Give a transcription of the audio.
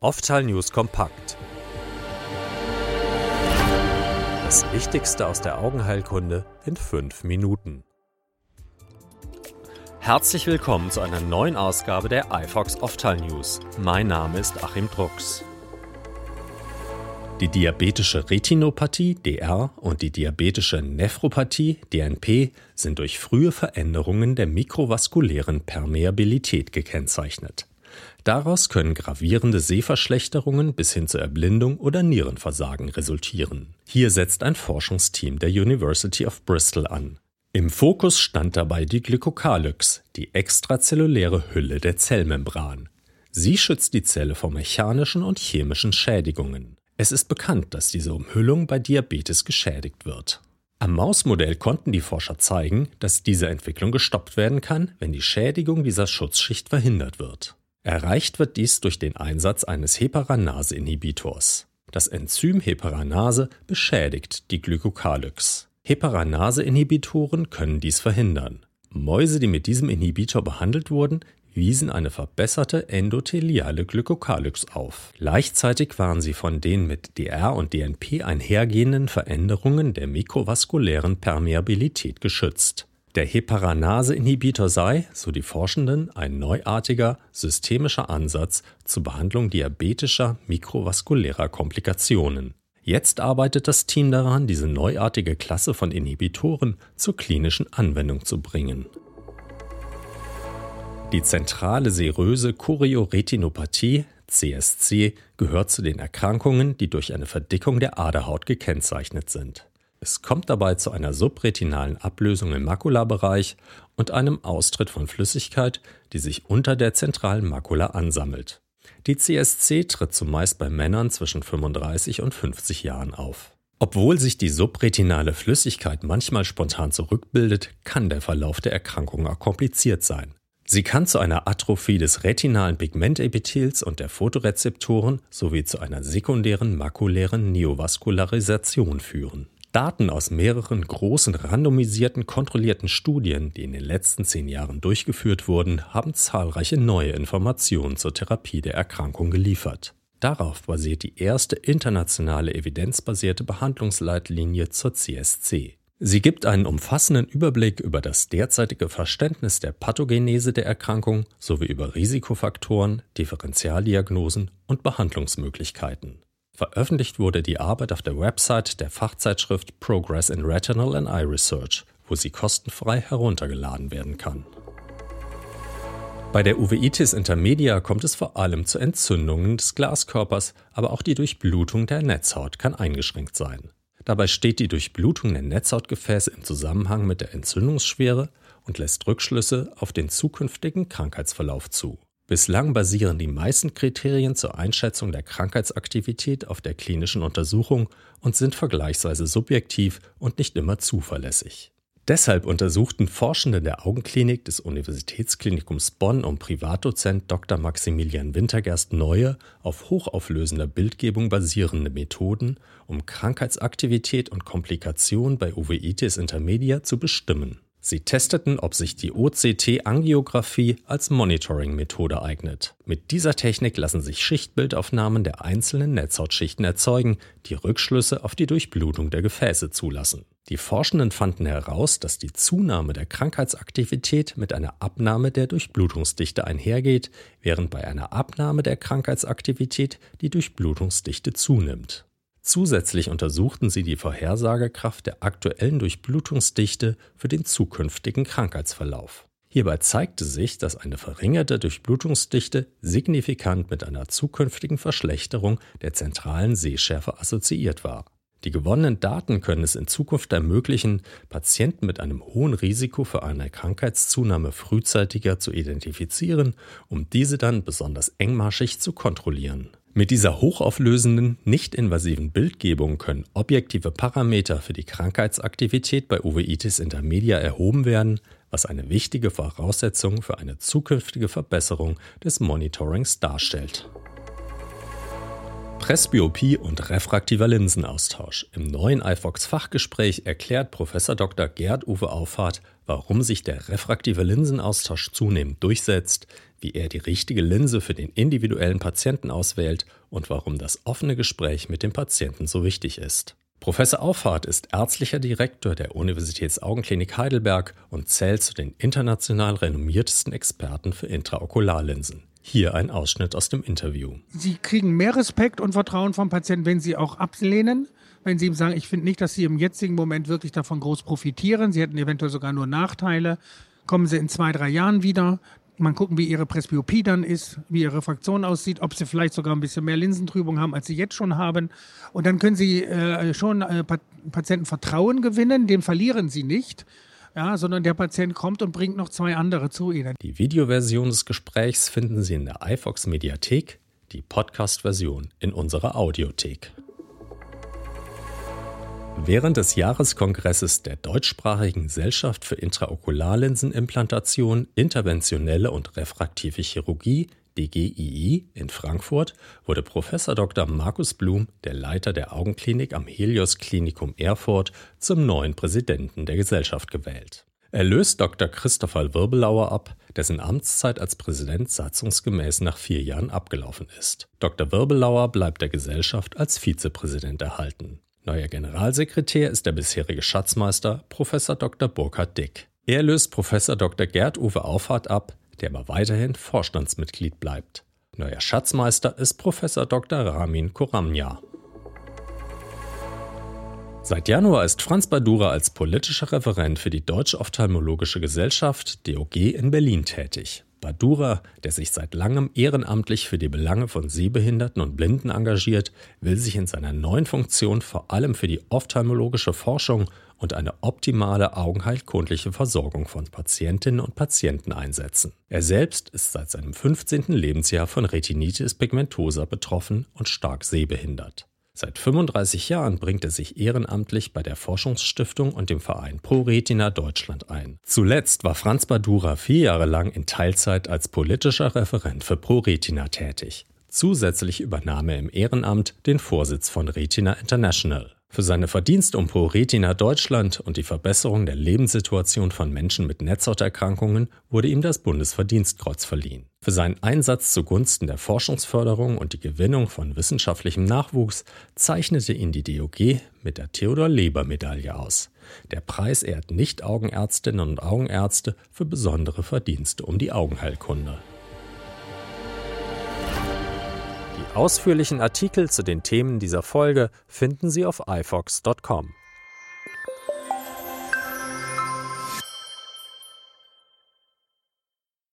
Oftal News kompakt. Das Wichtigste aus der Augenheilkunde in fünf Minuten. Herzlich willkommen zu einer neuen Ausgabe der iFox Oftal News. Mein Name ist Achim Drucks. Die diabetische Retinopathie DR und die diabetische Nephropathie DNP sind durch frühe Veränderungen der mikrovaskulären Permeabilität gekennzeichnet. Daraus können gravierende Sehverschlechterungen bis hin zur Erblindung oder Nierenversagen resultieren. Hier setzt ein Forschungsteam der University of Bristol an. Im Fokus stand dabei die Glykokalyx, die extrazelluläre Hülle der Zellmembran. Sie schützt die Zelle vor mechanischen und chemischen Schädigungen. Es ist bekannt, dass diese Umhüllung bei Diabetes geschädigt wird. Am Mausmodell konnten die Forscher zeigen, dass diese Entwicklung gestoppt werden kann, wenn die Schädigung dieser Schutzschicht verhindert wird. Erreicht wird dies durch den Einsatz eines Heparanase-Inhibitors. Das Enzym Heparanase beschädigt die Glykokalyx. Heparanase-Inhibitoren können dies verhindern. Mäuse, die mit diesem Inhibitor behandelt wurden, wiesen eine verbesserte endotheliale Glykokalyx auf. Gleichzeitig waren sie von den mit DR und DNP einhergehenden Veränderungen der mikrovaskulären Permeabilität geschützt. Der Heparanase-Inhibitor sei, so die Forschenden, ein neuartiger, systemischer Ansatz zur Behandlung diabetischer mikrovaskulärer Komplikationen. Jetzt arbeitet das Team daran, diese neuartige Klasse von Inhibitoren zur klinischen Anwendung zu bringen. Die zentrale seröse Chorioretinopathie CSC gehört zu den Erkrankungen, die durch eine Verdickung der Aderhaut gekennzeichnet sind. Es kommt dabei zu einer subretinalen Ablösung im Makulabereich und einem Austritt von Flüssigkeit, die sich unter der zentralen Makula ansammelt. Die CSC tritt zumeist bei Männern zwischen 35 und 50 Jahren auf. Obwohl sich die subretinale Flüssigkeit manchmal spontan zurückbildet, kann der Verlauf der Erkrankung auch kompliziert sein. Sie kann zu einer Atrophie des retinalen Pigmentepithels und der Photorezeptoren sowie zu einer sekundären makulären Neovaskularisation führen. Daten aus mehreren großen randomisierten kontrollierten Studien, die in den letzten zehn Jahren durchgeführt wurden, haben zahlreiche neue Informationen zur Therapie der Erkrankung geliefert. Darauf basiert die erste internationale evidenzbasierte Behandlungsleitlinie zur CSC. Sie gibt einen umfassenden Überblick über das derzeitige Verständnis der Pathogenese der Erkrankung sowie über Risikofaktoren, Differentialdiagnosen und Behandlungsmöglichkeiten. Veröffentlicht wurde die Arbeit auf der Website der Fachzeitschrift Progress in Retinal and Eye Research, wo sie kostenfrei heruntergeladen werden kann. Bei der Uveitis intermedia kommt es vor allem zu Entzündungen des Glaskörpers, aber auch die Durchblutung der Netzhaut kann eingeschränkt sein. Dabei steht die Durchblutung der Netzhautgefäße im Zusammenhang mit der Entzündungsschwere und lässt Rückschlüsse auf den zukünftigen Krankheitsverlauf zu. Bislang basieren die meisten Kriterien zur Einschätzung der Krankheitsaktivität auf der klinischen Untersuchung und sind vergleichsweise subjektiv und nicht immer zuverlässig. Deshalb untersuchten Forschende der Augenklinik des Universitätsklinikums Bonn um Privatdozent Dr. Maximilian Wintergerst neue, auf hochauflösender Bildgebung basierende Methoden, um Krankheitsaktivität und Komplikation bei Uveitis intermedia zu bestimmen. Sie testeten, ob sich die OCT-Angiografie als Monitoring-Methode eignet. Mit dieser Technik lassen sich Schichtbildaufnahmen der einzelnen Netzhautschichten erzeugen, die Rückschlüsse auf die Durchblutung der Gefäße zulassen. Die Forschenden fanden heraus, dass die Zunahme der Krankheitsaktivität mit einer Abnahme der Durchblutungsdichte einhergeht, während bei einer Abnahme der Krankheitsaktivität die Durchblutungsdichte zunimmt. Zusätzlich untersuchten sie die Vorhersagekraft der aktuellen Durchblutungsdichte für den zukünftigen Krankheitsverlauf. Hierbei zeigte sich, dass eine verringerte Durchblutungsdichte signifikant mit einer zukünftigen Verschlechterung der zentralen Sehschärfe assoziiert war. Die gewonnenen Daten können es in Zukunft ermöglichen, Patienten mit einem hohen Risiko für eine Krankheitszunahme frühzeitiger zu identifizieren, um diese dann besonders engmaschig zu kontrollieren. Mit dieser hochauflösenden, nicht-invasiven Bildgebung können objektive Parameter für die Krankheitsaktivität bei Uveitis intermedia erhoben werden, was eine wichtige Voraussetzung für eine zukünftige Verbesserung des Monitorings darstellt. Presbyopie und refraktiver Linsenaustausch. Im neuen iFox Fachgespräch erklärt Prof. Dr. Gerd Uwe Auffahrt, warum sich der refraktive Linsenaustausch zunehmend durchsetzt, wie er die richtige Linse für den individuellen Patienten auswählt und warum das offene Gespräch mit dem Patienten so wichtig ist. Professor Auffahrt ist ärztlicher Direktor der Universitätsaugenklinik Heidelberg und zählt zu den international renommiertesten Experten für Intraokularlinsen. Hier ein Ausschnitt aus dem Interview. Sie kriegen mehr Respekt und Vertrauen vom Patienten, wenn Sie auch ablehnen, wenn Sie ihm sagen, ich finde nicht, dass Sie im jetzigen Moment wirklich davon groß profitieren. Sie hätten eventuell sogar nur Nachteile. Kommen Sie in zwei, drei Jahren wieder. Man gucken, wie Ihre Presbyopie dann ist, wie Ihre Fraktion aussieht, ob Sie vielleicht sogar ein bisschen mehr Linsentrübung haben, als Sie jetzt schon haben. Und dann können Sie äh, schon äh, Patienten Vertrauen gewinnen, den verlieren Sie nicht ja, sondern der Patient kommt und bringt noch zwei andere zu Ihnen. Die Videoversion des Gesprächs finden Sie in der iFox Mediathek, die Podcast-Version in unserer Audiothek. Während des Jahreskongresses der deutschsprachigen Gesellschaft für Intraokularlinsenimplantation, interventionelle und refraktive Chirurgie DGII in Frankfurt wurde Prof. Dr. Markus Blum, der Leiter der Augenklinik am Helios Klinikum Erfurt, zum neuen Präsidenten der Gesellschaft gewählt. Er löst Dr. Christopher Wirbelauer ab, dessen Amtszeit als Präsident satzungsgemäß nach vier Jahren abgelaufen ist. Dr. Wirbelauer bleibt der Gesellschaft als Vizepräsident erhalten. Neuer Generalsekretär ist der bisherige Schatzmeister Prof. Dr. Burkhard Dick. Er löst Prof. Dr. Gerd Uwe Auffahrt ab, der aber weiterhin Vorstandsmitglied bleibt. Neuer Schatzmeister ist Professor Dr. Ramin Koramja. Seit Januar ist Franz Badura als politischer Referent für die Deutsche Ophthalmologische Gesellschaft DOG in Berlin tätig. Badura, der sich seit langem ehrenamtlich für die Belange von Sehbehinderten und Blinden engagiert, will sich in seiner neuen Funktion vor allem für die ophthalmologische Forschung und eine optimale augenheilkundliche Versorgung von Patientinnen und Patienten einsetzen. Er selbst ist seit seinem 15. Lebensjahr von Retinitis pigmentosa betroffen und stark sehbehindert. Seit 35 Jahren bringt er sich ehrenamtlich bei der Forschungsstiftung und dem Verein ProRetina Deutschland ein. Zuletzt war Franz Badura vier Jahre lang in Teilzeit als politischer Referent für ProRetina tätig. Zusätzlich übernahm er im Ehrenamt den Vorsitz von Retina International. Für seine Verdienste um ProRetina Deutschland und die Verbesserung der Lebenssituation von Menschen mit Netzhauterkrankungen wurde ihm das Bundesverdienstkreuz verliehen. Für seinen Einsatz zugunsten der Forschungsförderung und die Gewinnung von wissenschaftlichem Nachwuchs zeichnete ihn die DOG mit der Theodor-Leber-Medaille aus. Der Preis ehrt Nicht-Augenärztinnen und Augenärzte für besondere Verdienste um die Augenheilkunde. Ausführlichen Artikel zu den Themen dieser Folge finden Sie auf ifox.com.